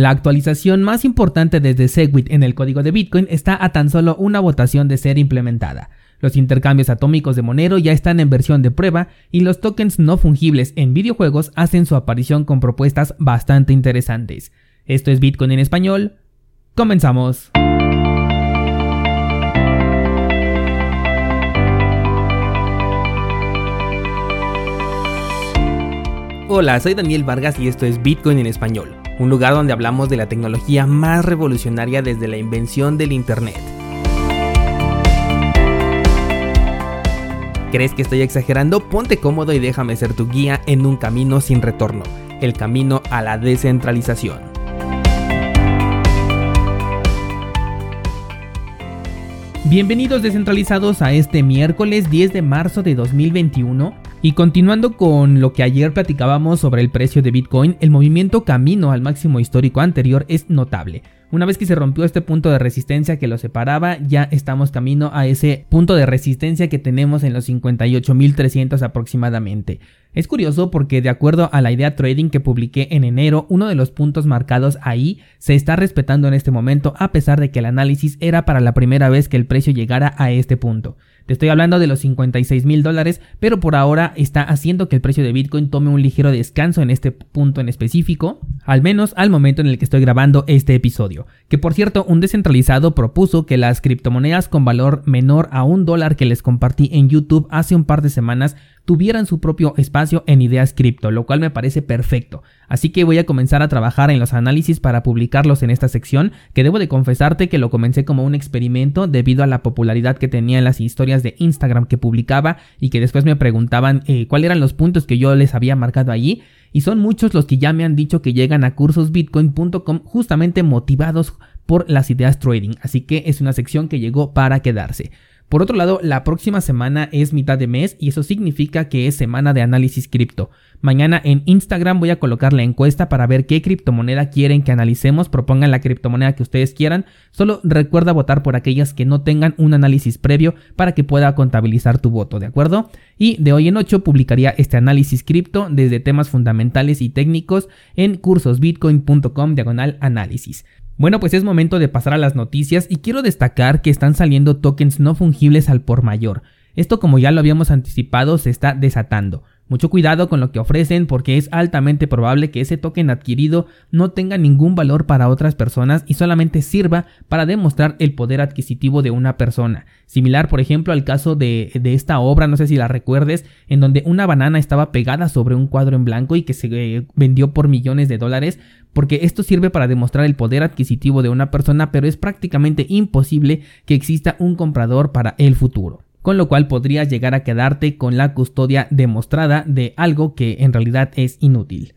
La actualización más importante desde Segwit en el código de Bitcoin está a tan solo una votación de ser implementada. Los intercambios atómicos de Monero ya están en versión de prueba y los tokens no fungibles en videojuegos hacen su aparición con propuestas bastante interesantes. Esto es Bitcoin en español. Comenzamos. Hola, soy Daniel Vargas y esto es Bitcoin en español, un lugar donde hablamos de la tecnología más revolucionaria desde la invención del Internet. ¿Crees que estoy exagerando? Ponte cómodo y déjame ser tu guía en un camino sin retorno, el camino a la descentralización. Bienvenidos descentralizados a este miércoles 10 de marzo de 2021 y continuando con lo que ayer platicábamos sobre el precio de Bitcoin, el movimiento camino al máximo histórico anterior es notable. Una vez que se rompió este punto de resistencia que lo separaba, ya estamos camino a ese punto de resistencia que tenemos en los 58.300 aproximadamente. Es curioso porque de acuerdo a la idea trading que publiqué en enero, uno de los puntos marcados ahí se está respetando en este momento a pesar de que el análisis era para la primera vez que el precio llegara a este punto. Te estoy hablando de los 56 mil dólares, pero por ahora está haciendo que el precio de Bitcoin tome un ligero descanso en este punto en específico, al menos al momento en el que estoy grabando este episodio. Que por cierto, un descentralizado propuso que las criptomonedas con valor menor a un dólar que les compartí en YouTube hace un par de semanas tuvieran su propio espacio en Ideas Cripto, lo cual me parece perfecto. Así que voy a comenzar a trabajar en los análisis para publicarlos en esta sección, que debo de confesarte que lo comencé como un experimento debido a la popularidad que tenía en las historias de Instagram que publicaba y que después me preguntaban eh, cuáles eran los puntos que yo les había marcado allí. Y son muchos los que ya me han dicho que llegan a cursosbitcoin.com justamente motivados por las ideas trading, así que es una sección que llegó para quedarse. Por otro lado, la próxima semana es mitad de mes y eso significa que es semana de análisis cripto. Mañana en Instagram voy a colocar la encuesta para ver qué criptomoneda quieren que analicemos, propongan la criptomoneda que ustedes quieran, solo recuerda votar por aquellas que no tengan un análisis previo para que pueda contabilizar tu voto, ¿de acuerdo? Y de hoy en 8 publicaría este análisis cripto desde temas fundamentales y técnicos en cursosbitcoin.com diagonal análisis. Bueno, pues es momento de pasar a las noticias y quiero destacar que están saliendo tokens no fungibles al por mayor. Esto como ya lo habíamos anticipado se está desatando. Mucho cuidado con lo que ofrecen porque es altamente probable que ese token adquirido no tenga ningún valor para otras personas y solamente sirva para demostrar el poder adquisitivo de una persona. Similar por ejemplo al caso de, de esta obra, no sé si la recuerdes, en donde una banana estaba pegada sobre un cuadro en blanco y que se eh, vendió por millones de dólares porque esto sirve para demostrar el poder adquisitivo de una persona pero es prácticamente imposible que exista un comprador para el futuro con lo cual podrías llegar a quedarte con la custodia demostrada de algo que en realidad es inútil.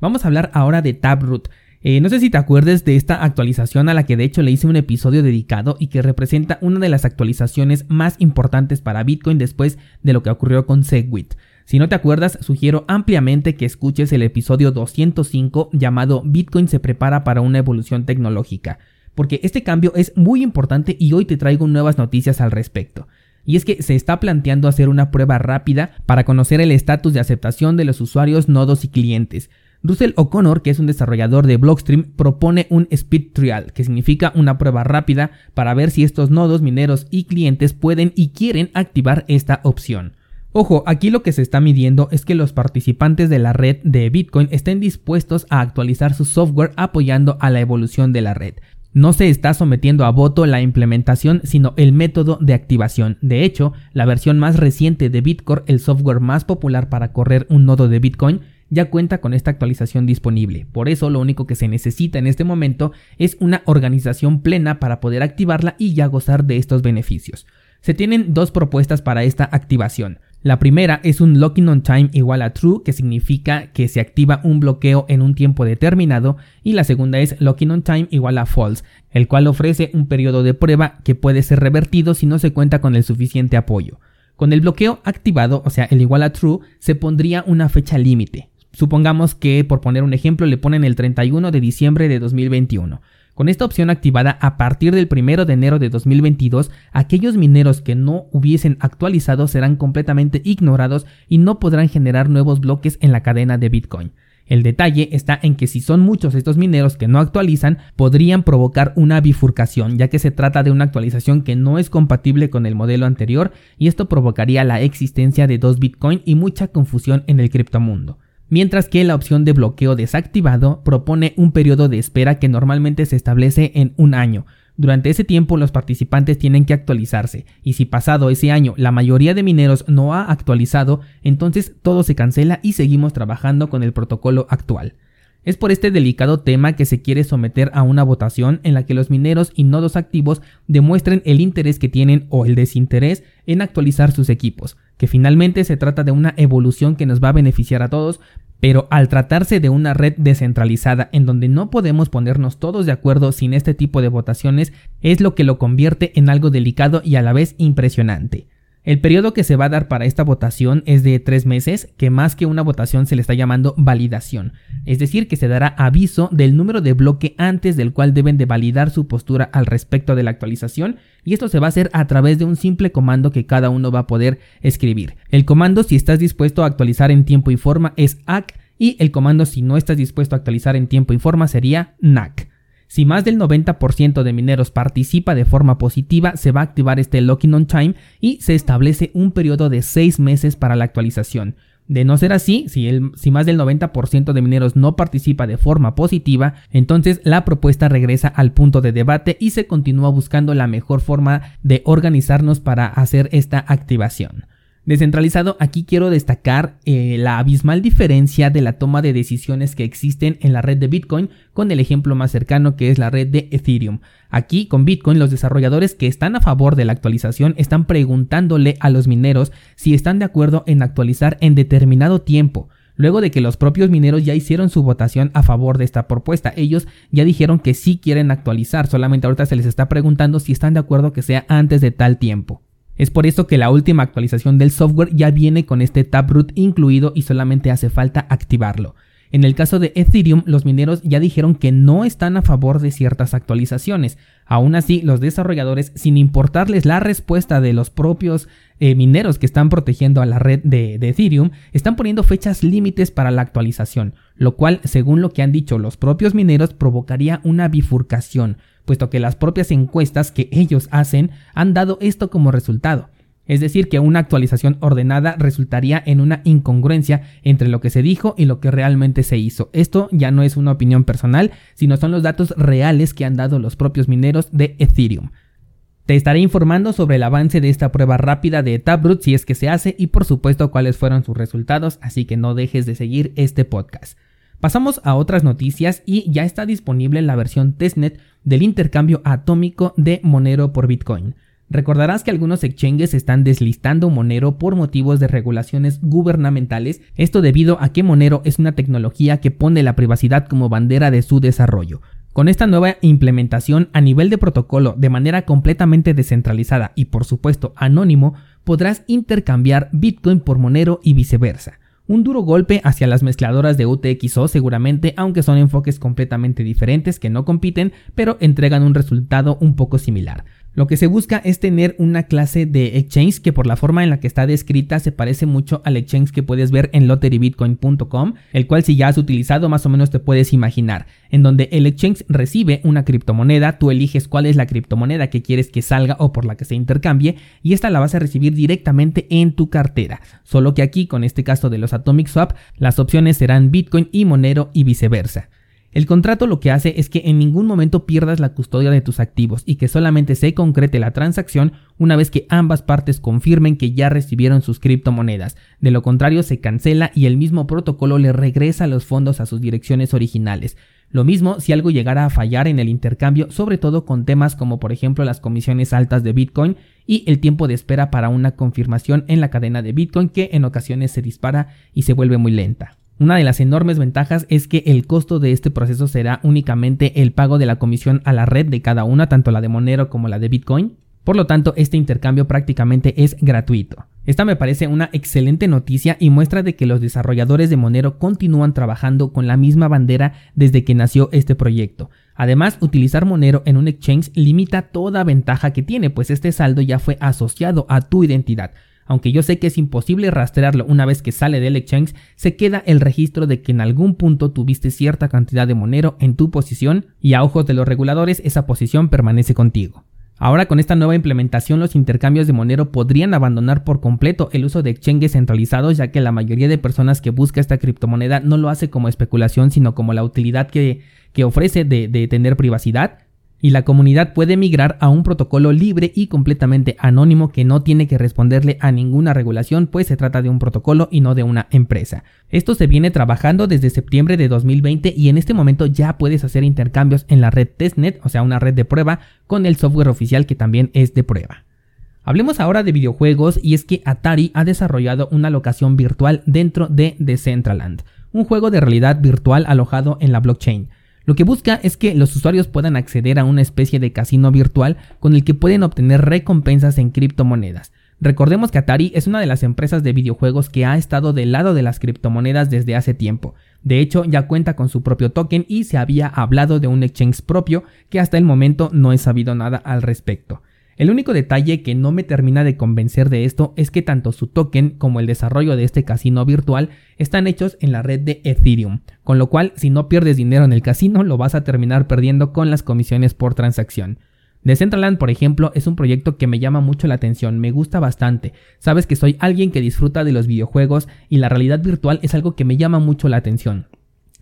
Vamos a hablar ahora de Taproot. Eh, no sé si te acuerdes de esta actualización a la que de hecho le hice un episodio dedicado y que representa una de las actualizaciones más importantes para Bitcoin después de lo que ocurrió con Segwit. Si no te acuerdas, sugiero ampliamente que escuches el episodio 205 llamado Bitcoin se prepara para una evolución tecnológica, porque este cambio es muy importante y hoy te traigo nuevas noticias al respecto y es que se está planteando hacer una prueba rápida para conocer el estatus de aceptación de los usuarios, nodos y clientes. Russell O'Connor, que es un desarrollador de Blockstream, propone un speed trial, que significa una prueba rápida para ver si estos nodos, mineros y clientes pueden y quieren activar esta opción. Ojo, aquí lo que se está midiendo es que los participantes de la red de Bitcoin estén dispuestos a actualizar su software apoyando a la evolución de la red. No se está sometiendo a voto la implementación, sino el método de activación. De hecho, la versión más reciente de Bitcore, el software más popular para correr un nodo de Bitcoin, ya cuenta con esta actualización disponible. Por eso lo único que se necesita en este momento es una organización plena para poder activarla y ya gozar de estos beneficios. Se tienen dos propuestas para esta activación. La primera es un locking on time igual a true, que significa que se activa un bloqueo en un tiempo determinado, y la segunda es locking on time igual a false, el cual ofrece un periodo de prueba que puede ser revertido si no se cuenta con el suficiente apoyo. Con el bloqueo activado, o sea, el igual a true, se pondría una fecha límite. Supongamos que, por poner un ejemplo, le ponen el 31 de diciembre de 2021. Con esta opción activada a partir del 1 de enero de 2022, aquellos mineros que no hubiesen actualizado serán completamente ignorados y no podrán generar nuevos bloques en la cadena de Bitcoin. El detalle está en que si son muchos estos mineros que no actualizan, podrían provocar una bifurcación, ya que se trata de una actualización que no es compatible con el modelo anterior y esto provocaría la existencia de dos Bitcoin y mucha confusión en el criptomundo mientras que la opción de bloqueo desactivado propone un periodo de espera que normalmente se establece en un año, durante ese tiempo los participantes tienen que actualizarse, y si pasado ese año la mayoría de mineros no ha actualizado, entonces todo se cancela y seguimos trabajando con el protocolo actual. Es por este delicado tema que se quiere someter a una votación en la que los mineros y nodos activos demuestren el interés que tienen o el desinterés en actualizar sus equipos, que finalmente se trata de una evolución que nos va a beneficiar a todos, pero al tratarse de una red descentralizada en donde no podemos ponernos todos de acuerdo sin este tipo de votaciones, es lo que lo convierte en algo delicado y a la vez impresionante. El periodo que se va a dar para esta votación es de tres meses, que más que una votación se le está llamando validación, es decir, que se dará aviso del número de bloque antes del cual deben de validar su postura al respecto de la actualización, y esto se va a hacer a través de un simple comando que cada uno va a poder escribir. El comando si estás dispuesto a actualizar en tiempo y forma es ACK, y el comando si no estás dispuesto a actualizar en tiempo y forma sería NAC. Si más del 90% de mineros participa de forma positiva, se va a activar este locking on time y se establece un periodo de 6 meses para la actualización. De no ser así, si, si más del 90% de mineros no participa de forma positiva, entonces la propuesta regresa al punto de debate y se continúa buscando la mejor forma de organizarnos para hacer esta activación. Descentralizado, aquí quiero destacar eh, la abismal diferencia de la toma de decisiones que existen en la red de Bitcoin con el ejemplo más cercano que es la red de Ethereum. Aquí con Bitcoin los desarrolladores que están a favor de la actualización están preguntándole a los mineros si están de acuerdo en actualizar en determinado tiempo. Luego de que los propios mineros ya hicieron su votación a favor de esta propuesta, ellos ya dijeron que sí quieren actualizar, solamente ahorita se les está preguntando si están de acuerdo que sea antes de tal tiempo. Es por eso que la última actualización del software ya viene con este Taproot incluido y solamente hace falta activarlo. En el caso de Ethereum, los mineros ya dijeron que no están a favor de ciertas actualizaciones. Aún así, los desarrolladores, sin importarles la respuesta de los propios eh, mineros que están protegiendo a la red de, de Ethereum, están poniendo fechas límites para la actualización, lo cual, según lo que han dicho los propios mineros, provocaría una bifurcación puesto que las propias encuestas que ellos hacen han dado esto como resultado. Es decir, que una actualización ordenada resultaría en una incongruencia entre lo que se dijo y lo que realmente se hizo. Esto ya no es una opinión personal, sino son los datos reales que han dado los propios mineros de Ethereum. Te estaré informando sobre el avance de esta prueba rápida de Taproot si es que se hace y por supuesto cuáles fueron sus resultados, así que no dejes de seguir este podcast. Pasamos a otras noticias y ya está disponible la versión testnet del intercambio atómico de Monero por Bitcoin. Recordarás que algunos exchanges están deslistando Monero por motivos de regulaciones gubernamentales, esto debido a que Monero es una tecnología que pone la privacidad como bandera de su desarrollo. Con esta nueva implementación a nivel de protocolo de manera completamente descentralizada y por supuesto anónimo, podrás intercambiar Bitcoin por Monero y viceversa. Un duro golpe hacia las mezcladoras de UTXO seguramente, aunque son enfoques completamente diferentes que no compiten, pero entregan un resultado un poco similar. Lo que se busca es tener una clase de exchange que por la forma en la que está descrita se parece mucho al exchange que puedes ver en lotterybitcoin.com, el cual si ya has utilizado más o menos te puedes imaginar, en donde el exchange recibe una criptomoneda, tú eliges cuál es la criptomoneda que quieres que salga o por la que se intercambie y esta la vas a recibir directamente en tu cartera, solo que aquí con este caso de los Atomic Swap las opciones serán Bitcoin y Monero y viceversa. El contrato lo que hace es que en ningún momento pierdas la custodia de tus activos y que solamente se concrete la transacción una vez que ambas partes confirmen que ya recibieron sus criptomonedas. De lo contrario se cancela y el mismo protocolo le regresa los fondos a sus direcciones originales. Lo mismo si algo llegara a fallar en el intercambio, sobre todo con temas como por ejemplo las comisiones altas de Bitcoin y el tiempo de espera para una confirmación en la cadena de Bitcoin que en ocasiones se dispara y se vuelve muy lenta. Una de las enormes ventajas es que el costo de este proceso será únicamente el pago de la comisión a la red de cada una, tanto la de Monero como la de Bitcoin. Por lo tanto, este intercambio prácticamente es gratuito. Esta me parece una excelente noticia y muestra de que los desarrolladores de Monero continúan trabajando con la misma bandera desde que nació este proyecto. Además, utilizar Monero en un exchange limita toda ventaja que tiene, pues este saldo ya fue asociado a tu identidad, Aunque yo sé que es imposible rastrearlo una vez que sale del exchange, se queda el registro de que en algún punto tuviste cierta cantidad de monero en tu posición y a ojos de los reguladores esa posición permanece contigo. Ahora con esta nueva implementación los intercambios de Monero podrían abandonar por completo el uso de exchanges centralizados ya que la mayoría de personas que busca esta criptomoneda no lo hace como especulación sino como la utilidad que, ofrece de, de tener privacidad y la comunidad puede migrar a un protocolo libre y completamente anónimo que no tiene que responderle a ninguna regulación, pues se trata de un protocolo y no de una empresa. Esto se viene trabajando desde septiembre de 2020 y en este momento ya puedes hacer intercambios en la red testnet, o sea, una red de prueba, con el software oficial que también es de prueba. Hablemos ahora de videojuegos y es que Atari ha desarrollado una locación virtual dentro de Decentraland, un juego de realidad virtual alojado en la blockchain. Lo que busca es que los usuarios puedan acceder a una especie de casino virtual con el que pueden obtener recompensas en criptomonedas. Recordemos que Atari es una de las empresas de videojuegos que ha estado del lado de las criptomonedas desde hace tiempo. De hecho, ya cuenta con su propio token y se había hablado de un exchange propio que hasta el momento no he sabido nada al respecto. El único detalle que no me termina de convencer de esto es que tanto su token como el desarrollo de este casino virtual están hechos en la red de Ethereum, con lo cual si no pierdes dinero en el casino lo vas a terminar perdiendo con las comisiones por transacción. Decentraland, por ejemplo, es un proyecto que me llama mucho la atención, me gusta bastante. Sabes que soy alguien que disfruta de los videojuegos y la realidad virtual es algo que me llama mucho la atención.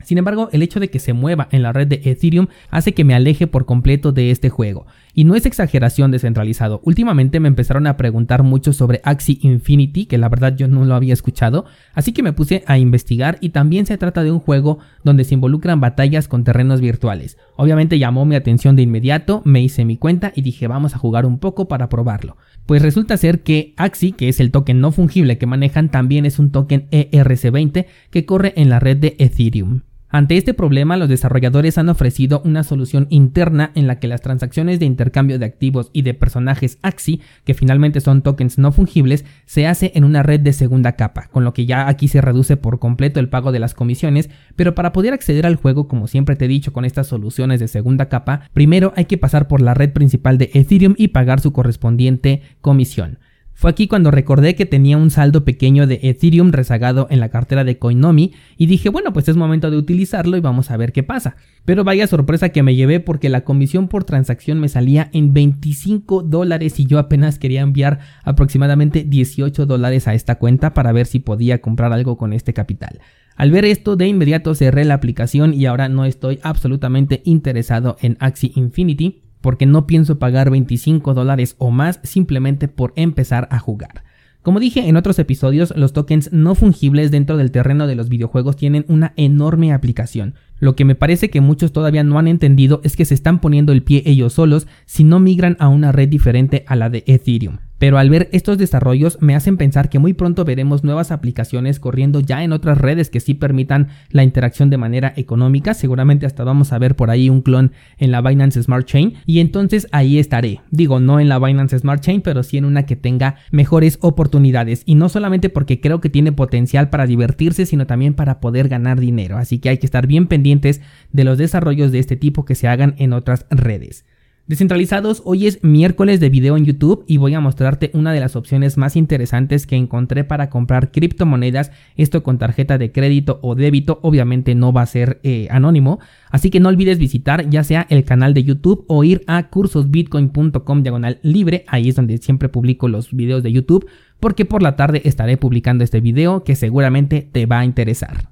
Sin embargo, el hecho de que se mueva en la red de Ethereum hace que me aleje por completo de este juego. Y no es exageración descentralizado. Últimamente me empezaron a preguntar mucho sobre Axie Infinity, que la verdad yo no lo había escuchado, así que me puse a investigar y también se trata de un juego donde se involucran batallas con terrenos virtuales. Obviamente llamó mi atención de inmediato, me hice mi cuenta y dije vamos a jugar un poco para probarlo. Pues resulta ser que Axie, que es el token no fungible que manejan, también es un token ERC20 que corre en la red de Ethereum. Ante este problema, los desarrolladores han ofrecido una solución interna en la que las transacciones de intercambio de activos y de personajes AXI, que finalmente son tokens no fungibles, se hace en una red de segunda capa, con lo que ya aquí se reduce por completo el pago de las comisiones, pero para poder acceder al juego, como siempre te he dicho con estas soluciones de segunda capa, primero hay que pasar por la red principal de Ethereum y pagar su correspondiente comisión. Fue aquí cuando recordé que tenía un saldo pequeño de Ethereum rezagado en la cartera de Coinomi y dije, bueno, pues es momento de utilizarlo y vamos a ver qué pasa. Pero vaya sorpresa que me llevé porque la comisión por transacción me salía en 25 dólares y yo apenas quería enviar aproximadamente 18 dólares a esta cuenta para ver si podía comprar algo con este capital. Al ver esto, de inmediato cerré la aplicación y ahora no estoy absolutamente interesado en Axie Infinity porque no pienso pagar 25 dólares o más simplemente por empezar a jugar. Como dije en otros episodios, los tokens no fungibles dentro del terreno de los videojuegos tienen una enorme aplicación. Lo que me parece que muchos todavía no han entendido es que se están poniendo el pie ellos solos si no migran a una red diferente a la de Ethereum. Pero al ver estos desarrollos me hacen pensar que muy pronto veremos nuevas aplicaciones corriendo ya en otras redes que sí permitan la interacción de manera económica. Seguramente hasta vamos a ver por ahí un clon en la Binance Smart Chain y entonces ahí estaré. Digo, no en la Binance Smart Chain, pero sí en una que tenga mejores oportunidades. Y no solamente porque creo que tiene potencial para divertirse, sino también para poder ganar dinero. Así que hay que estar bien pendientes de los desarrollos de este tipo que se hagan en otras redes. Descentralizados, hoy es miércoles de video en YouTube y voy a mostrarte una de las opciones más interesantes que encontré para comprar criptomonedas, esto con tarjeta de crédito o débito, obviamente no va a ser eh, anónimo, así que no olvides visitar ya sea el canal de YouTube o ir a cursosbitcoin.com diagonal libre, ahí es donde siempre publico los videos de YouTube, porque por la tarde estaré publicando este video que seguramente te va a interesar.